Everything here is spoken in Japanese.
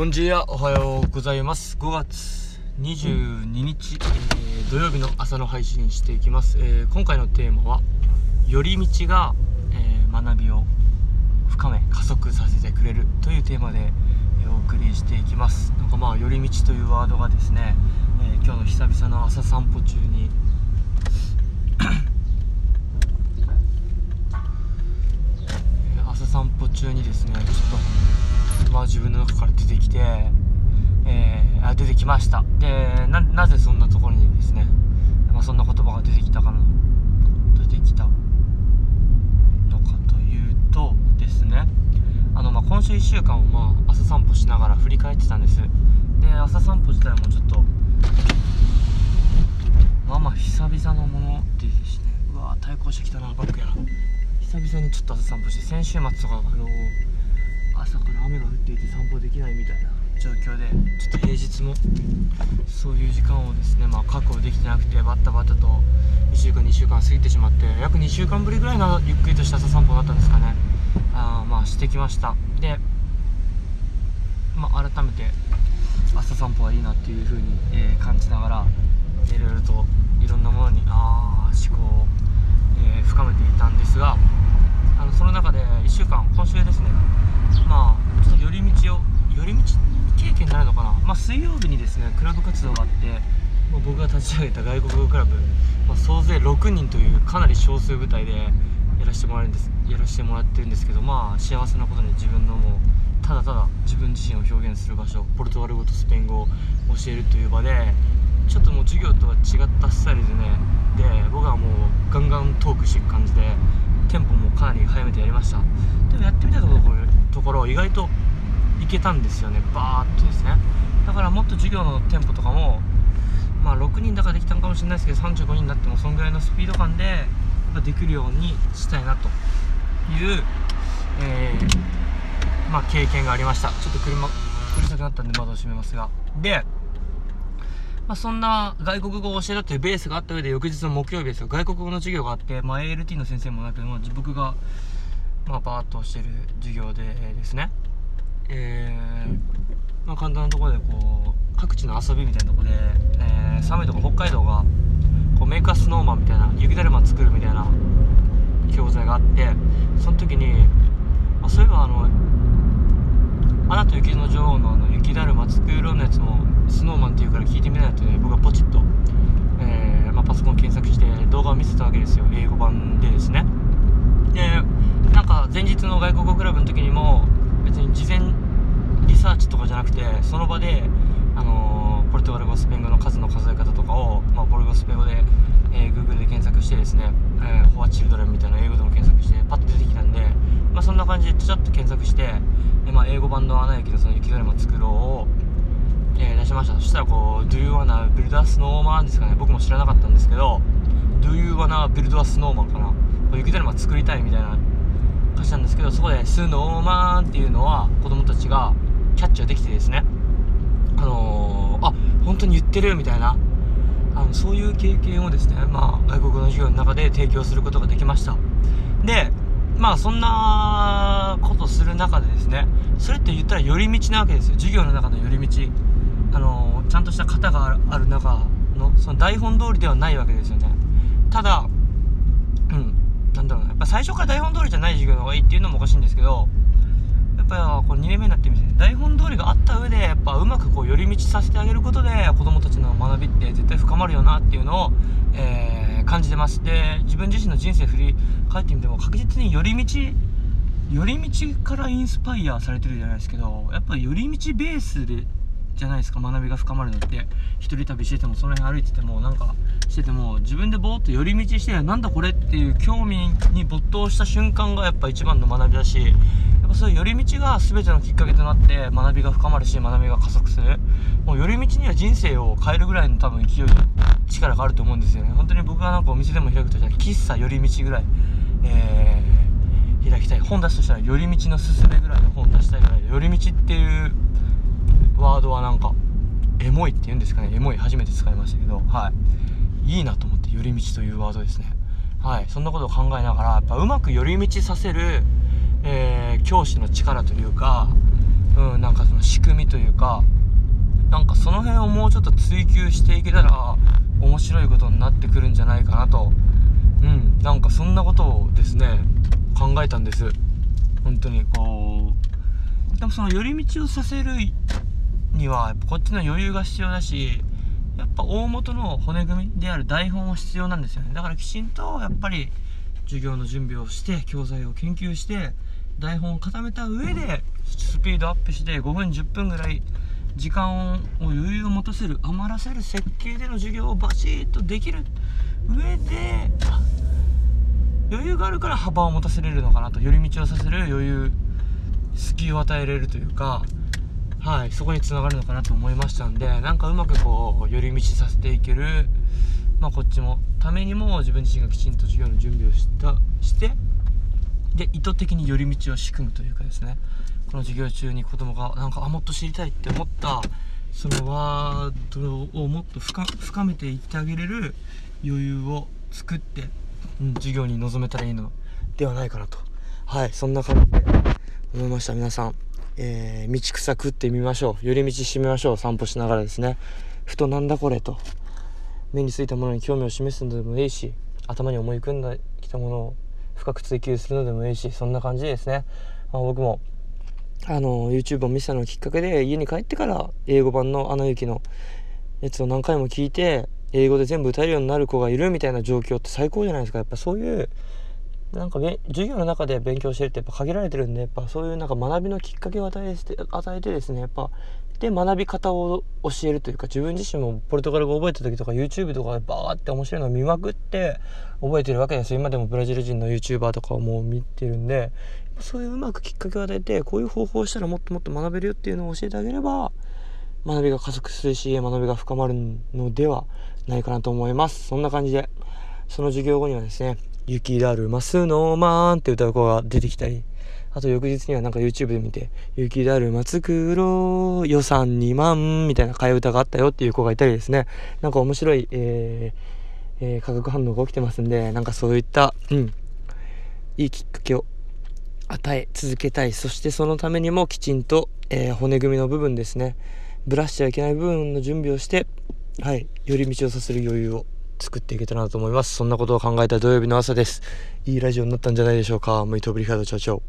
こんにちは、おはようございます。5月22日、えー土曜日の朝の配信していきます。えー今回のテーマは、寄り道が、えー学びを深め、加速させてくれるというテーマで、えーお送りしていきます。なんかまあ、寄り道というワードがですね、えー今日の久々の朝散歩中に、朝散歩中にですね、ちょっと、まあ自分の中から出てきて、えーあ出てきました。でなぜそんなところにですね、まあ、そんな言葉が出てきたかの出てきたのかというとですねあの、まあ、今週1週間をまあ朝散歩しながら振り返ってたんです。で朝散歩自体もちょっとまあまあ久々のものでですね。うわー対向してきたなバックや久々にちょっと朝散歩して先週末とかあの朝から雨が降っていて散歩できないみたいな。状況でちょっと平日もそういう時間をですね、まあ、確保できてなくてバッタバタと1週間2週間過ぎてしまって約2週間ぶりぐらいのゆっくりとした朝散歩だったんですかね。あまあしてきました。で、まあ、改めて朝散歩はいいなっていう風に、えー感じながらいろいろといろんなものにあー思考を、えー深めていたんですがあのその中で1週間今週ですねまあちょっと寄り道を寄り道経験になるのかな、まあ、水曜日にですねクラブ活動があって、まあ僕が立ち上げた外国語クラブ、まあ、総勢6人というかなり少数部隊でやらせてもらえるんですやらせてもらってるんですけどまあ幸せなことに自分のもうただただ自分自身を表現する場所ポルトガル語とスペイン語を教えるという場でちょっともう授業とは違ったスタイルでねで僕はもうガンガントークしていく感じでテンポもかなり速めてやりました。でもやってみたところところ意外といけたんですよね。バーッとですね。だからもっと授業のテンポとかもまあ6人だからできたのかもしれないですけど35人になってもそんぐらいのスピード感でやっぱできるようにしたいなという、えーまあ、経験がありました。ちょっと車うるさくなったんで窓を閉めますが。でまあ、そんな外国語を教えたというベースがあった上で翌日の木曜日ですよ。外国語の授業があって、まあ、ALT の先生もなく、まあ、僕が、まあ、バーッとしてる授業でですね。えーまあ、簡単なところでこう各地の遊びみたいなとこで、えー寒いとこ北海道がこうメイクアスノーマンみたいな雪だるま作るみたいな教材があってその時に、まあ、そういえばあの「アナと雪の女王の」あの雪だるま作ろうのやつもスノーマンっていうから聞いてみないとね僕はポチッと、えーまあ、パソコン検索して動画を見せたわけですよ。英語版でですね。でなんか前日の外国語クラブの時にも別に事前リサーチとかじゃなくてその場で、あのーポルトガル語スペイン語の数の数え方とかを、まあ、ポルトガル語スペイン語で、えー Google で検索してですね「えー、フォアチルドレン」みたいな英語でも検索してパッと出てきたんで、まあ、そんな感じでちょっと検索して、えまあ、英語版の「アナ雪のその雪だるま作ろう」を、えー出しましたそしたらこう「Do you wanna build a snowman?」ですかね僕も知らなかったんですけど「Do you wanna build a snowman?」かな雪だるま作りたいみたいな歌詞なんですけどそこで「スノーマン」っていうのは子供たちがキャッチができてですね。あのー、あ本当に言ってるみたいな。あのそういう経験をですねまあ外国の授業の中で提供することができました。でまあそんなことする中でですねそれって言ったら寄り道なわけですよ。授業の中の寄り道。あのーちゃんとした型がある中のその台本通りではないわけですよね。ただうんなんだろうな。やっぱ最初から台本通りじゃない授業の方がいいっていうのもおかしいんですけどぱこう2年目になってみて台本通りがあった上でやっぱうまくこう寄り道させてあげることで子供たちの学びって絶対深まるよなっていうのを、えー感じてますで自分自身の人生振り返ってみても確実に寄り道寄り道からインスパイアされてるじゃないですけどやっぱ寄り道ベースでじゃないですか学びが深まるのって。一人旅しててもその辺歩いててもなんかしてても自分でぼーっと寄り道してなんだこれっていう興味に没頭した瞬間がやっぱ一番の学びだしぱそういう寄り道が全てのきっかけとなって学びが深まるし学びが加速する。もう寄り道には人生を変えるぐらいの多分勢い力があると思うんですよね。本当に僕がなんかお店でも開くとしたら喫茶寄り道ぐらいえー開きたい。本出すとしたら寄り道のすすめぐらいの本出したいぐらい寄り道っていうワードはなんかエモいって言うんですかね。エモい初めて使いましたけど。はい。いいなと思って寄り道というワードですね。はい。そんなことを考えながらやっぱうまく寄り道させる、えー教師の力というかうんなんかその仕組みというかなんかその辺をもうちょっと追求していけたら面白いことになってくるんじゃないかなとうんなんかそんなことをですね考えたんです。本当にこうでもその寄り道をさせるにはこっちの余裕が必要だしやっぱ大元の骨組みである台本は必要なんですよね。だからきちんとやっぱり授業の準備をして教材を研究して台本を固めた上でスピードアップして5分10分ぐらい時間を余裕を持たせる余らせる設計での授業をバシッとできる上で余裕があるから幅を持たせれるのかなと寄り道をさせる余裕隙を与えれるというかはいそこにつながるのかなと思いましたんでなんかうまくこう寄り道させていけるまあこっちもためにも自分自身がきちんと授業の準備をしたしてで意図的に寄り道を仕組むというかですね。この授業中に子供がなんかあもっと知りたいって思ったそのワードをもっと深めていってあげれる余裕を作って、うん、授業に臨めたらいいのではないかなと。はいそんな感じで思いました。皆さん、えー、道草食ってみましょう。寄り道してみましょう。散歩しながらですね。ふとなんだこれと。目についたものに興味を示すのでもいいし頭に思い浮かんできたものを深く追求するのでもいいしそんな感じですね、まあ、僕もあの YouTube を見せたのきっかけで家に帰ってから英語版の「アナ雪」のやつを何回も聞いて英語で全部歌えるようになる子がいるみたいな状況って最高じゃないですか。やっぱそういうなんか授業の中で勉強してるってやっぱ限られてるんでやっぱそういうなんか学びのきっかけを与えて与えてですねやっぱで学び方を教えるというか自分自身もポルトガル語を覚えた時とか YouTube とかでバーって面白いのを見まくって覚えてるわけですよ。今でもブラジル人の YouTuber とかをもう見てるんでそういううまくきっかけを与えてこういう方法をしたらもっともっと学べるよっていうのを教えてあげれば学びが加速するし学びが深まるのではないかなと思います。そんな感じでその授業後にはですね「雪だるまスノーマン」って歌う子が出てきたりあと翌日にはなんか YouTube で見て、雪だるま作ろう、予算2万みたいな替え歌があったよっていう子がいたりですね、なんか面白い、えーえー、化学反応が起きてますんで、なんかそういった、うん、いいきっかけを与え続けたい。そしてそのためにもきちんと、えー、骨組みの部分ですね、ブラしちゃいけない部分の準備をして、はい、寄り道をさせる余裕を作っていけたらなと思います。そんなことを考えた土曜日の朝です。いいラジオになったんじゃないでしょうか。ムイトブリカードチャチャオ。